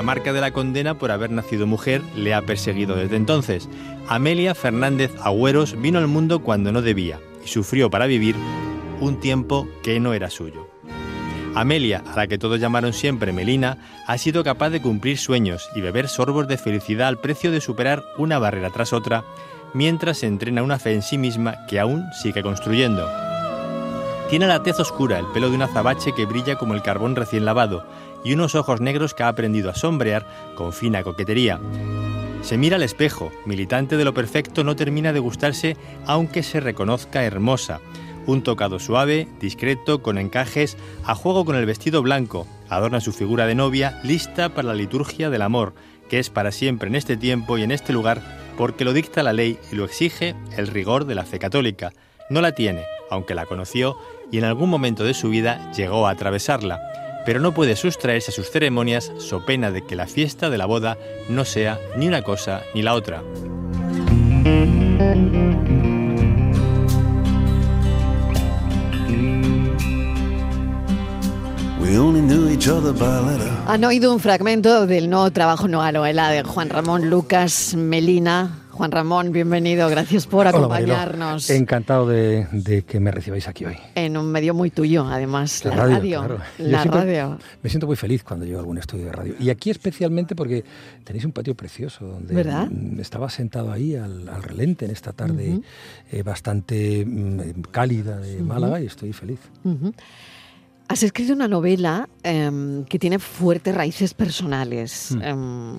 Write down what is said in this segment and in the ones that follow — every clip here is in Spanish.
la marca de la condena por haber nacido mujer le ha perseguido desde entonces. Amelia Fernández Agüeros vino al mundo cuando no debía y sufrió para vivir un tiempo que no era suyo. Amelia, a la que todos llamaron siempre Melina, ha sido capaz de cumplir sueños y beber sorbos de felicidad al precio de superar una barrera tras otra, mientras se entrena una fe en sí misma que aún sigue construyendo. Tiene la tez oscura, el pelo de un azabache que brilla como el carbón recién lavado, y unos ojos negros que ha aprendido a sombrear con fina coquetería. Se mira al espejo, militante de lo perfecto no termina de gustarse aunque se reconozca hermosa, un tocado suave, discreto, con encajes, a juego con el vestido blanco, adorna su figura de novia, lista para la liturgia del amor, que es para siempre en este tiempo y en este lugar, porque lo dicta la ley y lo exige el rigor de la fe católica. No la tiene, aunque la conoció y en algún momento de su vida llegó a atravesarla, pero no puede sustraerse a sus ceremonias so pena de que la fiesta de la boda no sea ni una cosa ni la otra. Han oído un fragmento del nuevo trabajo Novela de Juan Ramón Lucas Melina. Juan Ramón, bienvenido, gracias por acompañarnos. Encantado de, que me recibáis aquí hoy. En un medio muy tuyo, además, la, radio. La radio. Me siento muy feliz cuando llego a algún estudio de radio. Y aquí especialmente porque tenéis un patio precioso donde ¿verdad? estaba sentado ahí al, relente en esta tarde eh, bastante mm, cálida de Málaga y estoy feliz. Has escrito una novela em, que tiene fuertes raíces personales. Hmm. Em,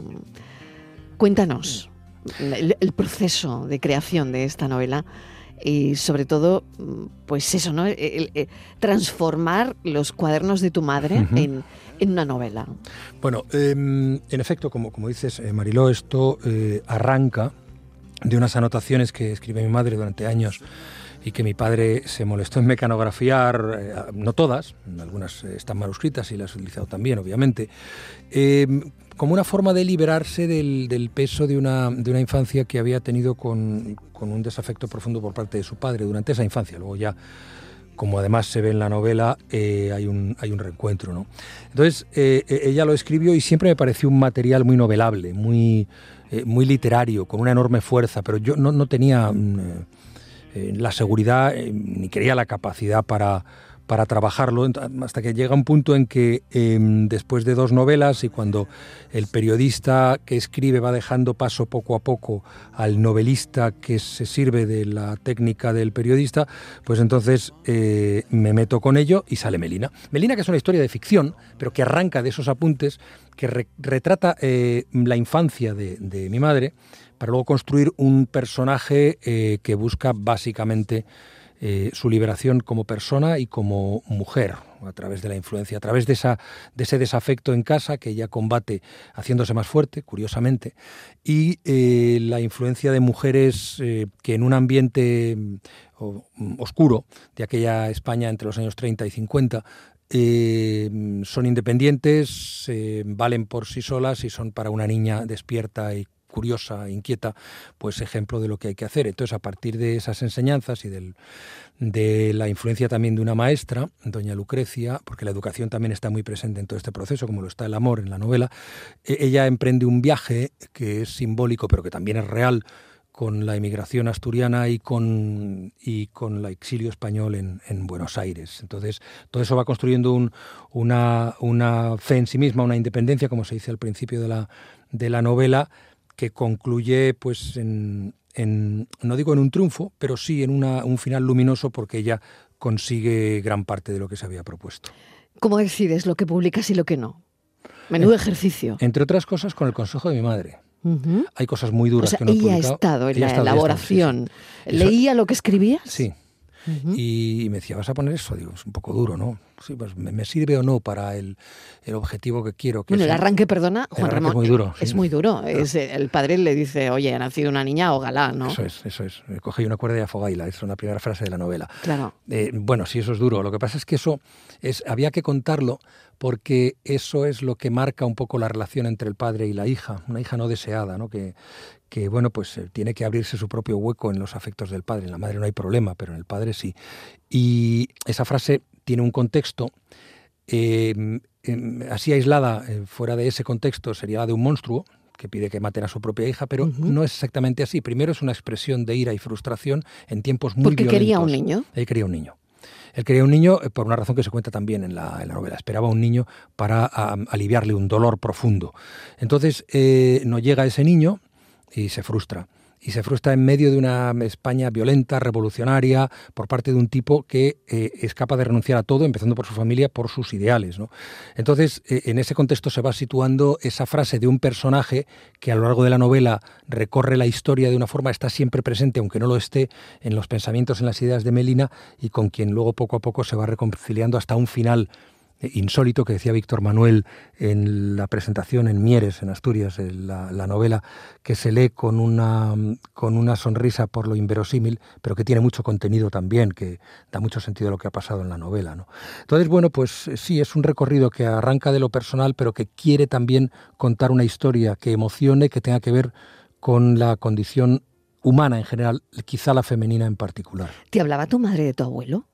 cuéntanos el, proceso de creación de esta novela y sobre todo, pues eso, ¿no? transformar los cuadernos de tu madre en, una novela. Bueno, em, en efecto, como, como dices, eh, Mariló, esto eh, arranca de unas anotaciones que escribe mi madre durante años y que mi padre se molestó en mecanografiar, eh, no todas, algunas están manuscritas y las he utilizado también, obviamente, eh, como una forma de liberarse del, peso de una, de una, infancia que había tenido con, un desafecto profundo por parte de su padre durante esa infancia. Luego ya como además se ve en la novela, eh, hay, un, hay un reencuentro. ¿no? Entonces, ella lo escribió y siempre me pareció un material muy novelable, muy, muy literario, con una enorme fuerza, pero yo no, no tenía... Mm, eh, la seguridad eh, ni quería la capacidad para, para trabajarlo, hasta que llega un punto en que em, después de dos novelas y cuando el periodista que escribe va dejando paso poco a poco al novelista que se sirve de la técnica del periodista, pues entonces eh, me meto con ello y sale Melina. Melina que es una historia de ficción, pero que arranca de esos apuntes, que retrata la infancia de, de mi madre, para luego construir un personaje eh, que busca básicamente eh, su liberación como persona y como mujer, a través de la influencia, a través de, esa, de ese desafecto en casa que ella combate haciéndose más fuerte, curiosamente, y eh, la influencia de mujeres que en un ambiente mm, oscuro de aquella España entre los años 30 y 50 son independientes, valen por sí solas y son para una niña despierta y curiosa, inquieta, pues ejemplo de lo que hay que hacer. Entonces, a partir de esas enseñanzas y del, de la influencia también de una maestra, doña Lucrecia, porque la educación también está muy presente en todo este proceso, como lo está el amor en la novela, e, ella emprende un viaje que es simbólico, pero que también es real, con la emigración asturiana y con, y con el exilio español en, en, Buenos Aires. Entonces, todo eso va construyendo un, una, una, fe en sí misma, una independencia, como se dice al principio de la, de la novela, que concluye pues en, no digo en un triunfo, pero sí en una, un final luminoso porque ella consigue gran parte de lo que se había propuesto. ¿Cómo decides lo que publicas y lo que no? Menudo ejercicio. Entre otras cosas, con el consejo de mi madre. Hay cosas muy duras que no he ella ha estado en la elaboración. ¿Leía lo que escribías? Sí, y me decía, ¿vas a poner eso? Digo, es un poco duro, ¿no? Sí, pues me, sirve o no para el, el objetivo que quiero. Que bueno, el arranque, perdona, Juan Ramón. Es muy duro. Es muy duro. Es, el padre le dice, oye, ha nacido una niña, galá, ¿no? Eso es, eso es. Coge una cuerda y afogaila, es una primera frase de la novela. Claro. Eh, bueno, sí, eso es duro. Lo que pasa es que eso es, había que contarlo porque eso es lo que marca un poco la relación entre el padre y la hija, una hija no deseada, ¿no? Que, que bueno, pues eh, tiene que abrirse su propio hueco en los afectos del padre. En la madre no hay problema, pero en el padre sí. Y esa frase tiene un contexto. Eh, em, así aislada, eh, fuera de ese contexto, sería la de un monstruo que pide que maten a su propia hija, pero no es exactamente así. Primero es una expresión de ira y frustración en tiempos muy Porque violentos. quería un niño. Él quería un niño. Él quería un niño eh, por una razón que se cuenta también en la, novela. Esperaba un niño para aliviarle un dolor profundo. Entonces eh, no llega ese niño y se frustra y se frustra en medio de una España violenta, revolucionaria, por parte de un tipo que eh, es capaz de renunciar a todo, empezando por su familia, por sus ideales. Entonces, eh, en ese contexto se va situando esa frase de un personaje que a lo largo de la novela recorre la historia de una forma, está siempre presente, aunque no lo esté, en los pensamientos, en las ideas de Melina, y con quien luego poco a poco se va reconciliando hasta un final insólito que decía Víctor Manuel en la presentación en Mieres, en Asturias, en la, novela, que se lee con una, con una sonrisa por lo inverosímil, pero que tiene mucho contenido también, que da mucho sentido a lo que ha pasado en la novela. ¿no? Entonces, bueno, pues eh, sí, es un recorrido que arranca de lo personal, pero que quiere también contar una historia que emocione, que tenga que ver con la condición humana en general, quizá la femenina en particular. ¿Te hablaba tu madre de tu abuelo?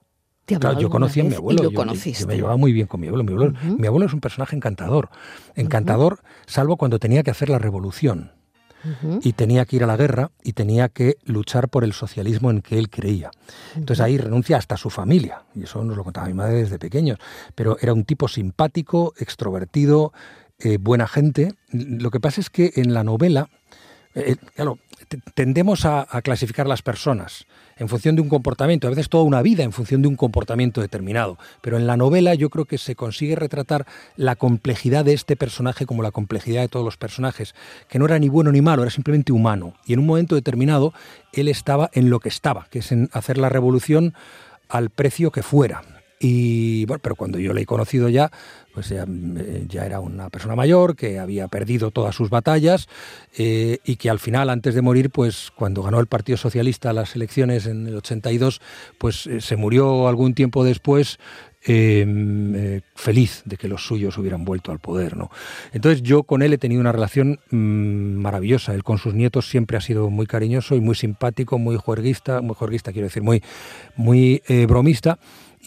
Claro, yo conocí a mi abuelo. lo yo, me llevaba muy bien con mi abuelo. Mi abuelo, es un personaje encantador. Encantador, salvo cuando tenía que hacer la revolución. Y tenía que ir a la guerra y tenía que luchar por el socialismo en que él creía. Entonces ahí renuncia hasta su familia. Y eso nos lo contaba mi madre desde pequeños. Pero era un tipo simpático, extrovertido, eh, buena gente. Lo que pasa es que en la novela, eh, eh, claro, tendemos a, clasificar las personas en función de un comportamiento, a veces toda una vida en función de un comportamiento determinado. Pero en la novela yo creo que se consigue retratar la complejidad de este personaje como la complejidad de todos los personajes, que no era ni bueno ni malo, era simplemente humano. Y en un momento determinado él estaba en lo que estaba, que es en hacer la revolución al precio que fuera. Y bueno, pero cuando yo le he conocido ya, pues ya, eh, era una persona mayor que había perdido todas sus batallas eh, y que al final, antes de morir, pues cuando ganó el Partido Socialista las elecciones en el 82, pues eh, se murió algún tiempo después em, feliz de que los suyos hubieran vuelto al poder. ¿no? Entonces yo con él he tenido una relación mm, maravillosa. Él con sus nietos siempre ha sido muy cariñoso y muy simpático, muy juerguista, muy juerguista quiero decir, muy, muy bromista.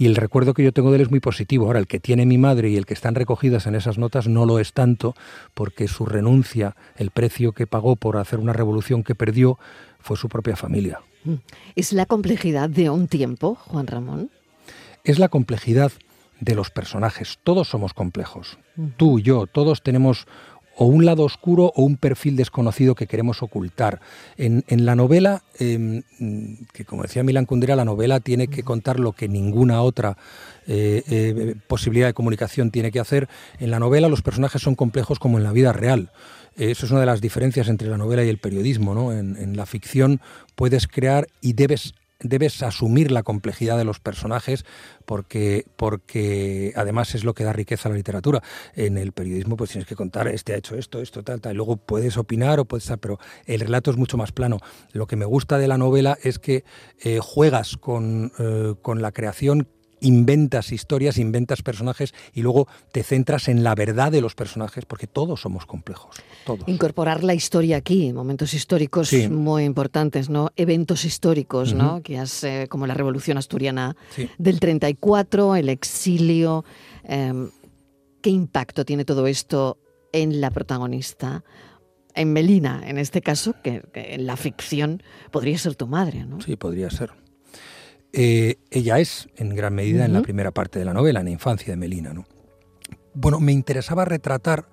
Y el recuerdo que yo tengo de él es muy positivo. Ahora, el que tiene mi madre y el que están recogidas en esas notas no lo es tanto, porque su renuncia, el precio que pagó por hacer una revolución que perdió, fue su propia familia. Mm. ¿Es la complejidad de un tiempo, Juan Ramón? Es la complejidad de los personajes. Todos somos complejos. Tú, yo, todos tenemos o un lado oscuro o un perfil desconocido que queremos ocultar. En, la novela, em, que como decía Milan Kundera, la novela tiene que contar lo que ninguna otra eh, eh, posibilidad de comunicación tiene que hacer. En la novela los personajes son complejos como en la vida real. Eso es una de las diferencias entre la novela y el periodismo. ¿no? en la ficción puedes crear y debes debes asumir la complejidad de los personajes porque, porque además es lo que da riqueza a la literatura. En el periodismo pues tienes que contar, este ha hecho esto, esto, tal, tal, y luego puedes opinar o puedes pero el relato es mucho más plano. Lo que me gusta de la novela es que eh, juegas con, eh, con la creación inventas historias, inventas personajes y luego te centras en la verdad de los personajes, porque todos somos complejos. Todos. Incorporar la historia aquí, momentos históricos muy importantes, ¿no? Eventos históricos, ¿no? Que hace como la Revolución Asturiana del 34, el exilio. Em, ¿Qué impacto tiene todo esto en la protagonista? En Melina, en este caso, que, en la ficción podría ser tu madre, ¿no? Sí, podría ser. Eh, ella es, en gran medida, en la primera parte de la novela, en la infancia de Melina. ¿no? Bueno, me interesaba retratar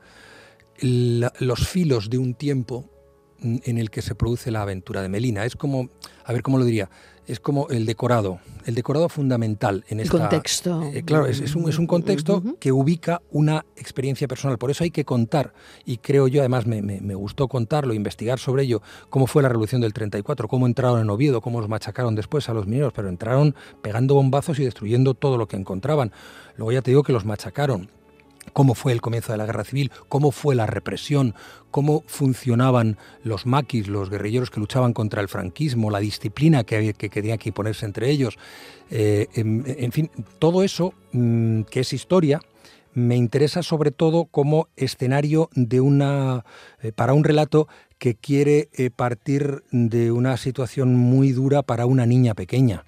los filos de un tiempo en el que se produce la aventura de Melina. Es como, a ver cómo lo diría, es como el decorado, el decorado fundamental en este contexto. Eh, claro, es, un, es, un, contexto que ubica una experiencia personal. Por eso hay que contar, y creo yo, además me, me, gustó contarlo, investigar sobre ello, cómo fue la revolución del 34, cómo entraron en Oviedo, cómo los machacaron después a los mineros, pero entraron pegando bombazos y destruyendo todo lo que encontraban. Luego ya te digo que los machacaron cómo fue el comienzo de la guerra civil, cómo fue la represión, cómo funcionaban los maquis, los guerrilleros que luchaban contra el franquismo, la disciplina que, había, que quería que ponerse entre ellos. Eh, en, fin, todo eso, mm, que es historia, me interesa sobre todo como escenario de una, eh, para un relato que quiere eh, partir de una situación muy dura para una niña pequeña.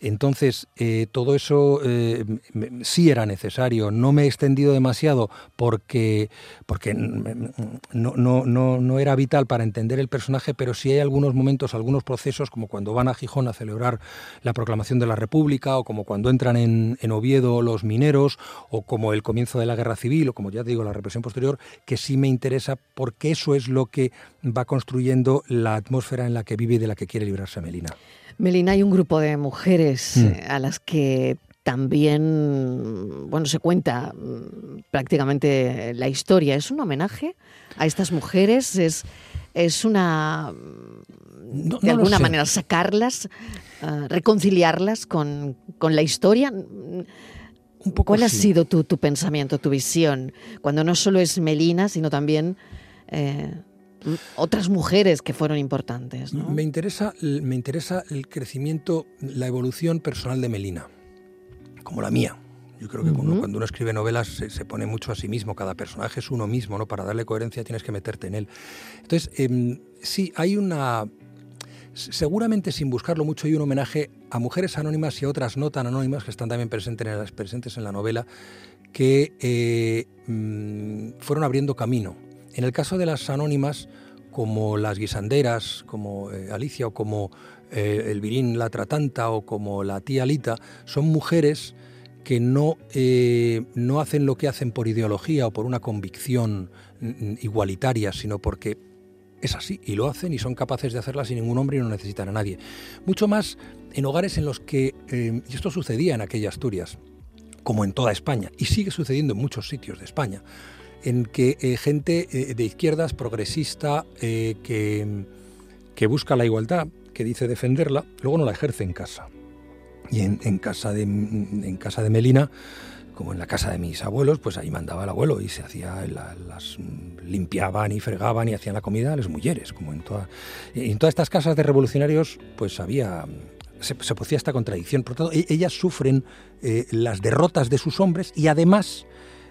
Entonces, eh, todo eso eh, sí era necesario. No me he extendido demasiado porque, porque no, no, no, no, era vital para entender el personaje, pero sí hay algunos momentos, algunos procesos, como cuando van a Gijón a celebrar la proclamación de la República, o como cuando entran en, en Oviedo los mineros, o como el comienzo de la Guerra Civil, o como ya digo, la represión posterior, que sí me interesa porque eso es lo que va construyendo la atmósfera en la que vive y de la que quiere librarse Melina. Melina, hay un grupo de mujeres mm. eh, a las que también, bueno, se cuenta mm, prácticamente la historia. ¿Es un homenaje a estas mujeres? ¿Es, es una, de alguna manera, sacarlas, ah, reconciliarlas con, la historia? Un poco ¿Cuál ha sido tu, tu, pensamiento, tu visión? Cuando no solo es Melina, sino también eh, otras mujeres que fueron importantes. Me, interesa, me interesa el crecimiento, la evolución personal de Melina, como la mía. Yo creo que cuando, uno escribe novelas se, pone mucho a sí mismo, cada personaje es uno mismo, ¿no? Para darle coherencia tienes que meterte en él. Entonces, em, sí, hay una... Seguramente sin buscarlo mucho hay un homenaje a mujeres anónimas y a otras no tan anónimas que están también presentes en, las, presentes en la novela, que eh, mm, fueron abriendo camino en el caso de las anónimas, como las guisanderas, como eh, Alicia o como eh, Elvirín la tratanta o como la tía Alita, son mujeres que no, eh, no hacen lo que hacen por ideología o por una convicción mm, igualitaria, sino porque es así y lo hacen y son capaces de hacerla sin ningún hombre y no necesitan a nadie. Mucho más en hogares en los que, y esto sucedía en aquella Asturias, como en toda España, y sigue sucediendo en muchos sitios de España, en que eh, gente eh, de izquierdas progresista eh, que, que, busca la igualdad, que dice defenderla, luego no la ejerce en casa. Y en, casa, de, en casa de Melina, como en la casa de mis abuelos, pues ahí mandaba el abuelo y se hacía, las limpiaban y fregaban y hacían la comida a las mujeres, como en, toda, en todas estas casas de revolucionarios, pues había se, se esta contradicción. Por tanto, e, ellas sufren las derrotas de sus hombres y además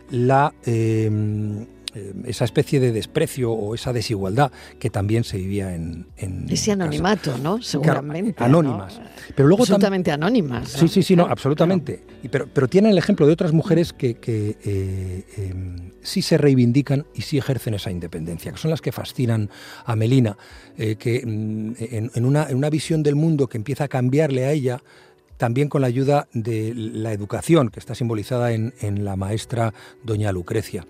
la, em, em, esa especie de desprecio o esa desigualdad que también se vivía en... Ese anonimato, ¿no? Seguramente. anónimas. Pero luego absolutamente anónimas. Sí, sí, sí, no, absolutamente. pero, pero tienen el ejemplo de otras mujeres que, eh, em, sí se reivindican y sí ejercen esa independencia, que son las que fascinan a Melina, eh, que mm, en, una, en una visión del mundo que empieza a cambiarle a ella, también con la ayuda de la educación, que está simbolizada en, la maestra doña Lucrecia.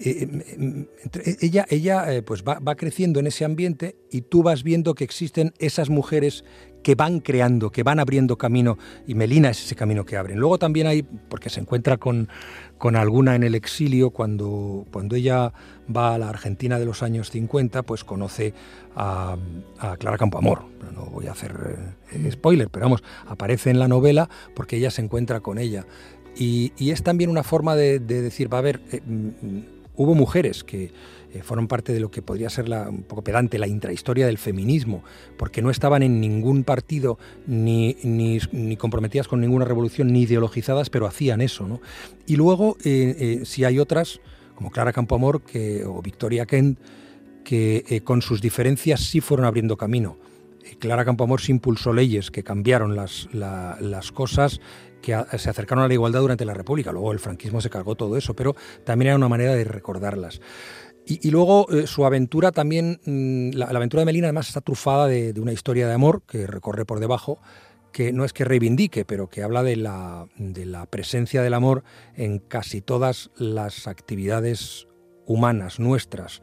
Eh, eh, eh, ella ella pues va, creciendo en ese ambiente y tú vas viendo que existen esas mujeres que van creando, que van abriendo camino, y Melina es ese camino que abren. Luego también hay, porque se encuentra con, con alguna en el exilio, cuando, cuando ella va a la Argentina de los años 50, pues conoce a, Clara Campoamor. No voy a hacer eh, spoiler, pero vamos, aparece en la novela porque ella se encuentra con ella. Y, es también una forma de, decir, va a ver, eh, mm, hubo mujeres que eh, fueron parte de lo que podría ser la, un poco pedante, la intrahistoria del feminismo, porque no estaban en ningún partido ni, ni, comprometidas con ninguna revolución, ni ideologizadas, pero hacían eso. ¿no? Y luego, eh, eh, si hay otras, como Clara Campoamor o Victoria Kent, que con sus diferencias sí fueron abriendo camino. Clara Campoamor se impulsó leyes que cambiaron las, las cosas que se acercaron a la igualdad durante la República. Luego el franquismo se cargó todo eso, pero también era una manera de recordarlas. Y, luego eh, su aventura también, mm, la, aventura de Melina además está trufada de, una historia de amor que recorre por debajo, que no es que reivindique, pero que habla de la, de la presencia del amor en casi todas las actividades humanas nuestras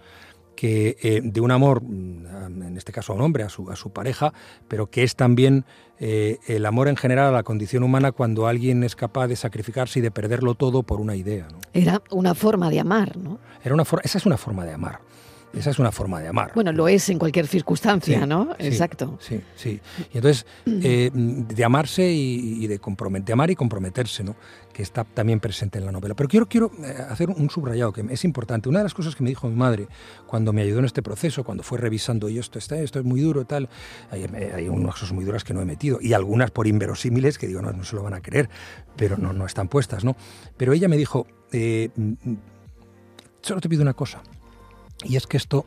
que eh, de un amor, mm, en este caso a un hombre, a su, a su pareja, pero que es también eh, el amor en general a la condición humana cuando alguien es capaz de sacrificarse y de perderlo todo por una idea. Era una forma de amar, ¿no? Era una esa es una forma de amar. Esa es una forma de amar. Bueno, lo es en cualquier circunstancia, ¿no? Exacto. Sí, sí. Y entonces, eh, de amarse y, de, de amar y comprometerse, ¿no? Que está también presente en la novela. Pero quiero, quiero eh, hacer un subrayado que es importante. Una de las cosas que me dijo mi madre cuando me ayudó en este proceso, cuando fue revisando, y esto está, esto es muy duro, tal, hay, hay unas cosas muy duras que no he metido, y algunas por inverosímiles que digo, no, no se lo van a creer, pero no, no están puestas, ¿no? Pero ella me dijo, eh, mm, mm, solo te pido una cosa, y es que esto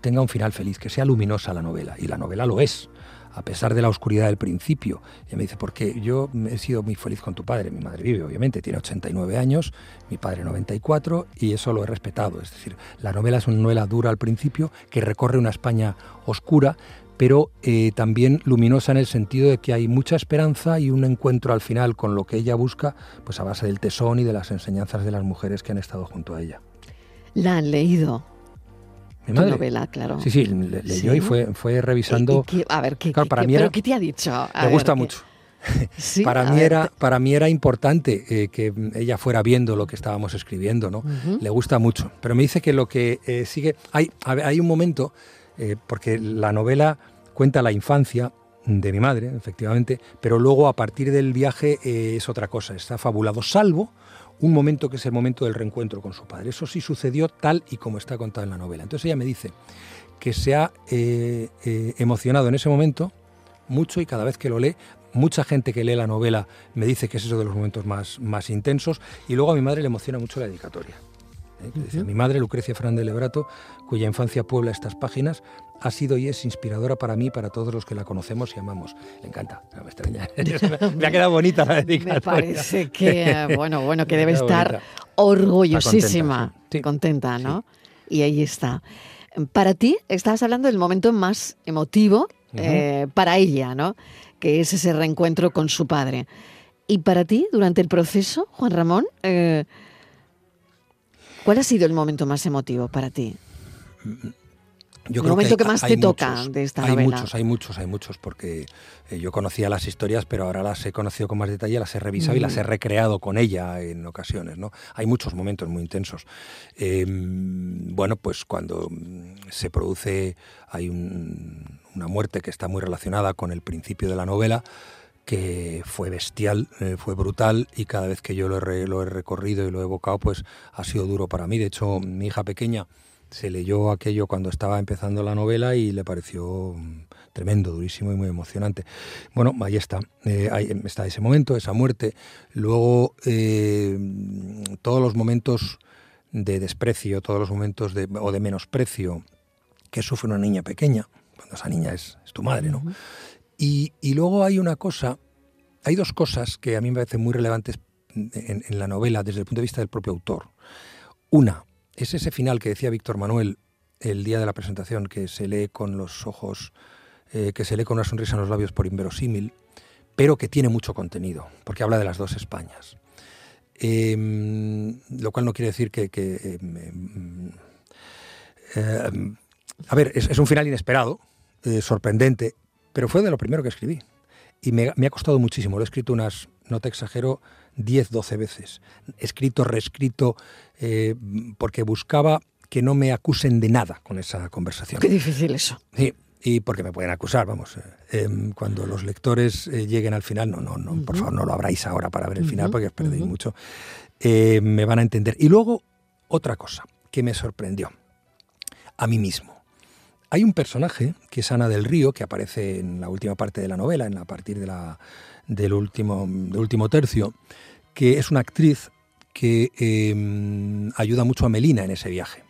tenga un final feliz, que sea luminosa la novela, y la novela lo es. a pesar de la oscuridad del principio. Y me dice, porque yo he sido muy feliz con tu padre. Mi madre vive, obviamente, tiene 89 años, mi padre 94, y eso lo he respetado. Es decir, la novela es una novela dura al principio, que recorre una España oscura, pero eh, también luminosa en el sentido de que hay mucha esperanza y un encuentro al final con lo que ella busca, pues a base del tesón y de las enseñanzas de las mujeres que han estado junto a ella. ¿La han leído? Mi madre. novela, claro. Sí, sí, le- leyó y fue, fue revisando. ¿Y- y qué- a ver, ¿qué, Claro, para qué- mí era- ¿pero qué te ha dicho? A Me ver, gusta ¿qué- mucho. Sí, para, mí ver, era, para mí era importante eh, que ella fuera viendo lo que estábamos escribiendo, ¿no? Le gusta mucho. Pero me dice que lo que eh, sigue... Hay, hay un momento, eh, porque la novela cuenta la infancia de mi madre, efectivamente, pero luego a partir del viaje eh, es otra cosa, está fabulado, salvo un momento que es el momento del reencuentro con su padre. Eso sí sucedió tal y como está contado en la novela. Entonces ella me dice que se ha eh, eh, emocionado en ese momento mucho y cada vez que lo lee, mucha gente que lee la novela me dice que es eso de los momentos más, más intensos y luego a mi madre le emociona mucho la dedicatoria. ¿eh? Dice, Mi madre, Lucrecia Fernández Lebrato, cuya infancia puebla estas páginas, ha sido y es inspiradora para mí para todos los que la conocemos y amamos. Le encanta, no me extraña. me ha quedado bonita la dedicatoria. Me parece que, bueno, bueno, que debe estar bonita. orgullosísima, contenta, sí. Sí. contenta, ¿no? Y ahí está. Para ti, estabas hablando del momento más emotivo eh, para ella, ¿no? Que es ese reencuentro con su padre. Y para ti, durante el proceso, Juan Ramón, eh, ¿cuál ha sido el momento más emotivo para ti? Yo El creo momento hay- que más hay te toca muchos, de esta hay novela. muchos, hay muchos, hay muchos, porque eh, yo conocía las historias, pero ahora las he conocido con más detalle, las he revisado y las Mm. he recreado con ella en ocasiones, ¿no? Hay muchos momentos muy intensos. Eh, bueno, pues cuando mm, se produce, hay un- una muerte que está muy relacionada con el principio de la novela, que fue bestial, eh, fue brutal y cada vez que yo lo he, re- lo he recorrido y lo he evocado, pues ha sido duro para mí. De hecho, mi hija pequeña se leyó aquello cuando estaba empezando la novela y le pareció mm, tremendo, durísimo y muy emocionante. Bueno, ahí está, eh, ahí está ese momento, esa muerte. Luego, eh, todos los momentos de desprecio, todos los momentos de, o de menosprecio que sufre una niña pequeña, cuando esa niña es, es tu madre, ¿no? Y, y luego hay una cosa, hay dos cosas que a mí me parecen muy relevantes en, en la novela desde el punto de vista del propio autor. Una es ese final que decía Víctor Manuel el día de la presentación, que se lee con los ojos, eh, que se lee con una sonrisa en los labios por inverosímil, pero que tiene mucho contenido, porque habla de las dos Españas. Eh, lo cual no quiere decir que... mm, eh, a ver, es, es un final inesperado, eh, sorprendente, pero fue de lo primero que escribí. Y me, me ha costado muchísimo. Lo he escrito unas, no te exagero, 10, 12 veces. Escrito, reescrito, eh, porque buscaba que no me acusen de nada con esa conversación. Qué difícil eso. Sí, y porque me pueden acusar, vamos. eh, em, cuando los lectores eh, lleguen al final, no, no, no, por favor, no lo abráis ahora para ver el final porque os perdéis mucho. Eh, me van a entender. Y luego, otra cosa que me sorprendió a mí mismo. Hay un personaje que es Ana del Río, que aparece en la última parte de la novela, en la, a partir de la, del, último, del último tercio, que es una actriz que eh, ayuda mucho a Melina en ese viaje,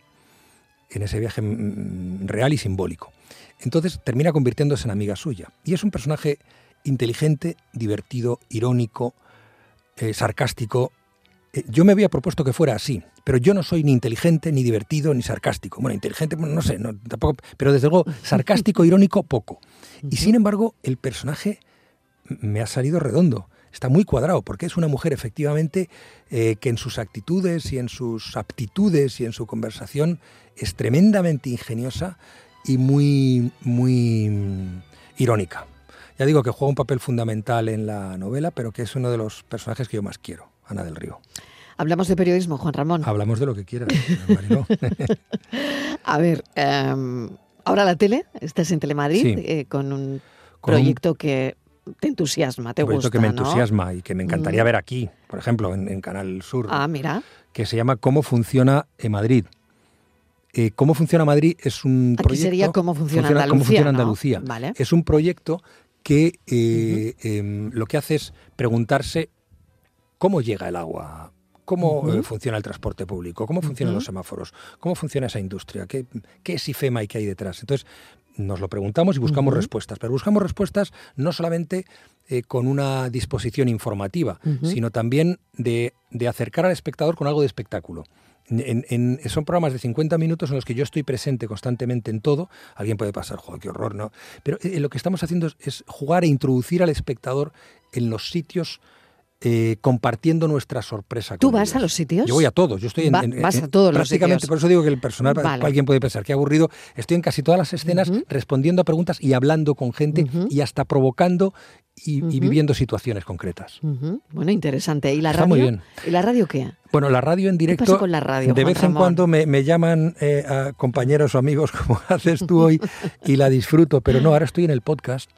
en ese viaje mm, real y simbólico. Entonces termina convirtiéndose en amiga suya. Y es un personaje inteligente, divertido, irónico, eh, sarcástico. Eh, yo me había propuesto que fuera así, pero yo no soy ni inteligente, ni divertido, ni sarcástico. Bueno, inteligente, bueno, no sé, no, tampoco, pero desde luego sarcástico, irónico, poco. Y sin embargo, el personaje me ha salido redondo. Está muy cuadrado, porque es una mujer efectivamente eh, que en sus actitudes y en sus aptitudes y en su conversación es tremendamente ingeniosa y muy, muy irónica. Ya digo que juega un papel fundamental en la novela, pero que es uno de los personajes que yo más quiero, Ana del Río. Hablamos de periodismo, Juan Ramón. Hablamos de lo que quieras, Mariló. A ver, em, ahora la tele, estás en Telemadrid Sí. eh, con un Con un proyecto que te entusiasma, te proyecto gusta, que me ¿no? entusiasma y que me encantaría Mm. ver aquí, por ejemplo, en, en Canal Sur, Ah, mira. que se llama Cómo funciona en Madrid. Eh, Cómo funciona Madrid es un Aquí proyecto... sería cómo funciona, funciona- Andalucía. cómo funciona ¿no? Andalucía. Vale. Es un proyecto que eh, em, lo que hace es preguntarse cómo llega el agua, cómo eh, funciona el transporte público, cómo funcionan los semáforos, cómo funciona esa industria, qué, qué es IFEMA y qué hay detrás. Entonces, nos lo preguntamos y buscamos respuestas, pero buscamos respuestas no solamente eh, con una disposición informativa, sino también de, acercar al espectador con algo de espectáculo. son programas de 50 minutos en los que yo estoy presente constantemente en todo. Alguien puede pasar, joder, qué horror, ¿no? Pero eh, lo que estamos haciendo es jugar e introducir al espectador en los sitios eh, compartiendo nuestra sorpresa. ¿Tú vas a los sitios? Yo voy a todos. Yo estoy en, vas a todos los sitios. Por eso digo que el personal, alguien puede pensar que aburrido. Estoy en casi todas las escenas respondiendo a preguntas y hablando con gente y hasta provocando y, viviendo situaciones concretas. Bueno, interesante. ¿Y la radio? Muy bien. ¿Y la radio qué? Bueno, la radio en directo. ¿Qué pasa con la radio? De vez en cuando me, llaman eh, a compañeros o amigos como haces tú hoy y la disfruto, pero no, ahora estoy en el podcast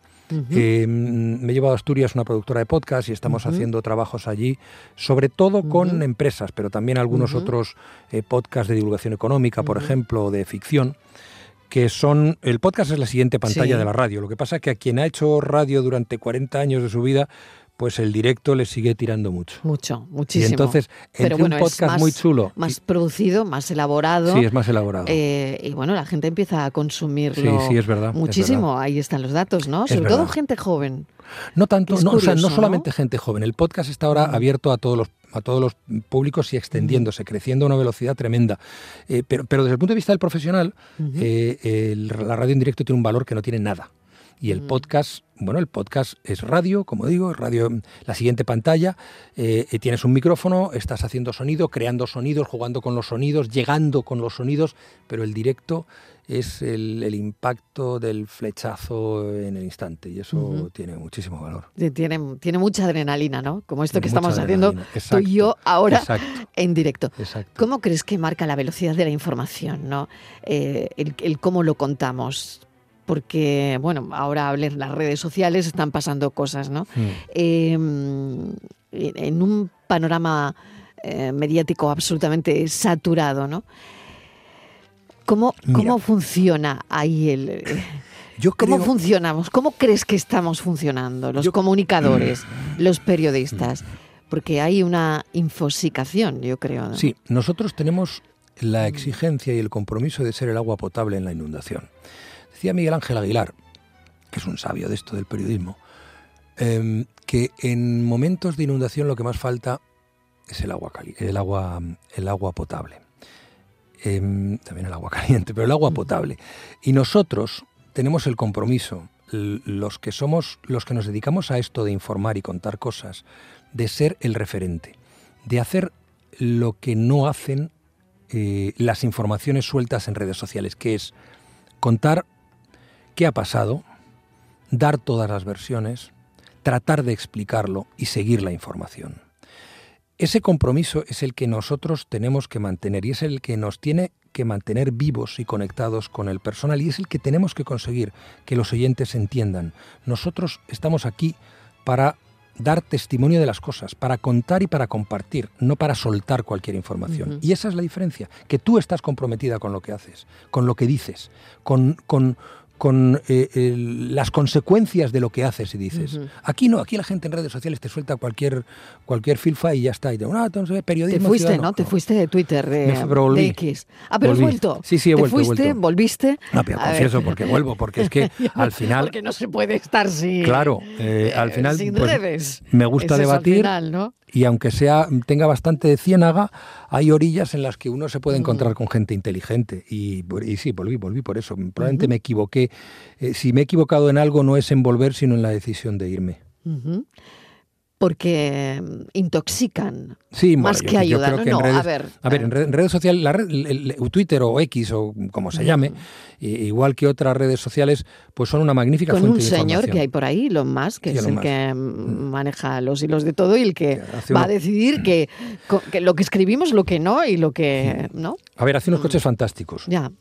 eh, me he llevado a Asturias una productora de podcast y estamos haciendo trabajos allí, sobre todo con empresas, pero también algunos otros eh, podcasts de divulgación económica, por ejemplo, de ficción que son, el podcast es la siguiente pantalla de la radio. Lo que pasa es que a quien ha hecho radio durante 40 años de su vida, pues el directo le sigue tirando mucho. Mucho, muchísimo. Y entonces, entre un podcast muy chulo. Más producido, más elaborado. Sí, es más elaborado. Eh, y bueno, la gente empieza a consumirlo. Sí, sí, es verdad. Muchísimo. Ahí están los datos, ¿no? Sobre todo gente joven. No tanto, no, o sea, no solamente gente joven. El podcast está ahora mm. abierto a todos los a todos los públicos y extendiéndose, creciendo a una velocidad tremenda. Eh, pero, pero desde el punto de vista del profesional, eh, la radio en directo tiene un valor que no tiene nada. Y el mm. podcast, bueno, el podcast es radio, como digo, radio, la siguiente pantalla, eh, tienes un micrófono, estás haciendo sonido, creando sonidos, jugando con los sonidos, llegando con los sonidos, pero el directo es el, impacto del flechazo en el instante y eso tiene muchísimo valor. Tiene, tiene mucha adrenalina, ¿no? Como esto que estamos haciendo tú y yo ahora en directo. ¿Cómo crees que marca la velocidad de la información, ¿no? Eh, el cómo lo contamos porque, bueno, ahora hablen las redes sociales, están pasando cosas, ¿no? Hmm. Em, en un panorama eh, mediático absolutamente saturado, ¿no? ¿Cómo, cómo funciona ahí el... Eh, ¿Cómo funcionamos? ¿Cómo crees que estamos funcionando los comunicadores, los periodistas? Porque hay una infosicación, yo creo. Sí, nosotros tenemos la exigencia y el compromiso de ser el agua potable en la inundación. Decía Miguel Ángel Aguilar, que es un sabio de esto del periodismo, em, que en momentos de inundación lo que más falta es el agua, el agua, el agua potable. Em, también el agua caliente, pero el agua potable. Y nosotros tenemos el compromiso, los que somos, los que nos dedicamos a esto de informar y contar cosas, de ser el referente, de hacer lo que no hacen eh, las informaciones sueltas en redes sociales, que es contar qué ha pasado, dar todas las versiones, tratar de explicarlo y seguir la información. Ese compromiso es el que nosotros tenemos que mantener y es el que nos tiene que mantener vivos y conectados con el personal y es el que tenemos que conseguir que los oyentes entiendan. Nosotros estamos aquí para dar testimonio de las cosas, para contar y para compartir, no para soltar cualquier información. Y esa es la diferencia, que tú estás comprometida con lo que haces, con lo que dices, con, con, con eh, las consecuencias de lo que haces y dices. Aquí no, aquí la gente en redes sociales te suelta cualquier cualquier filfa y ya está. Y te, ah, entonces, periodismo te fuiste, ¿no? Te fuiste de Twitter, de, X. Ah, pero has vuelto. Sí, sí, he vuelto. Te fuiste, volviste. No, pero confieso porque vuelvo, porque es que al final... Porque no se puede estar sin... Claro, eh, al final... Sin pues, redes. Me gusta debatir. ¿no? Y aunque sea tenga bastante de ciénaga, hay orillas en las que uno se puede encontrar con gente inteligente. Y, sí, volví, volví por eso. Probablemente me equivoqué. Eh, si me he equivocado en algo, no es en volver, sino en la decisión de irme porque mm, intoxican sí, más que ayudan. no, a ver, a ver, en, redes sociales, la red, Twitter o X o como se llame, igual que otras redes sociales, pues son una magnífica Con fuente un señor que hay por ahí, Elon Musk, que es el que mm, maneja los hilos de todo y el que va a decidir que, que, lo que escribimos, lo que no y lo que no. A ver, hace unos coches fantásticos. Ya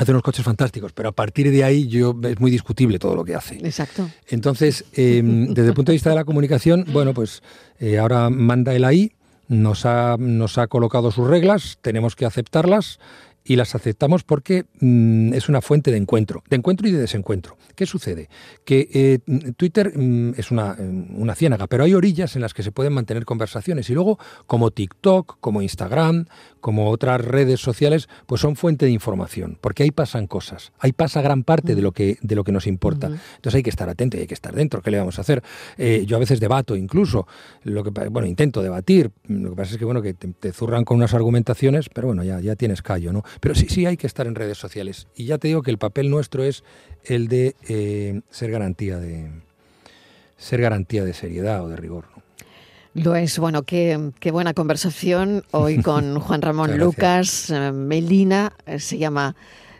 hace unos coches fantásticos, pero a partir de ahí yo es muy discutible todo lo que hace. Exacto. Entonces, em, desde el punto de vista de la comunicación, bueno, pues eh, ahora manda el ahí, nos ha, nos ha colocado sus reglas, tenemos que aceptarlas y las aceptamos porque mm, es una fuente de encuentro, de encuentro y de desencuentro. ¿Qué sucede? Que eh, Twitter mm, es una, mm, una ciénaga, pero hay orillas en las que se pueden mantener conversaciones y luego como TikTok, como Instagram, como otras redes sociales, pues son fuente de información, porque ahí pasan cosas, ahí pasa gran parte de lo que, de lo que nos importa. Entonces hay que estar atento y hay que estar dentro. ¿Qué le vamos a hacer? Eh, yo a veces debato incluso, lo que, bueno, intento debatir, lo que pasa es que bueno, que te, zurran con unas argumentaciones, pero bueno, ya, ya tienes callo, ¿no? Pero sí, sí hay que estar en redes sociales. Y ya te digo que el papel nuestro es el de eh, ser garantía de ser garantía de seriedad o de rigor. Lo es, bueno, qué, qué buena conversación hoy con Juan Ramón Lucas. Eh, Melina eh, se llama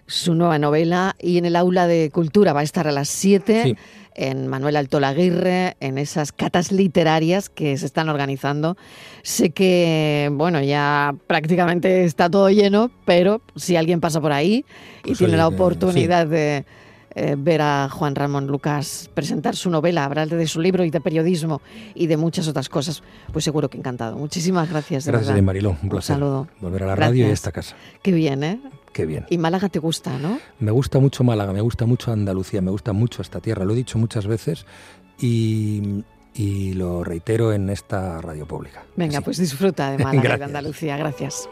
su nueva novela y en el aula de cultura va a estar a las 7 en Manuel Alto Laguirre, en esas catas literarias que se están organizando. Sé que, bueno, ya prácticamente está todo lleno, pero si alguien pasa por ahí y pues tiene la oportunidad de eh, ver a Juan Ramón Lucas presentar su novela, hablar de su libro y de periodismo y de muchas otras cosas, pues seguro que encantado. Muchísimas gracias. De gracias, Mariló. Un placer. saludo. Volver a la radio y a esta casa. Qué bien, ¿eh? Qué bien. Y Málaga te gusta, ¿no? Me gusta mucho Málaga, me gusta mucho Andalucía, me gusta mucho esta tierra. Lo he dicho muchas veces y, lo reitero en esta radio pública. Venga, pues disfruta de Málaga y de Andalucía. Gracias.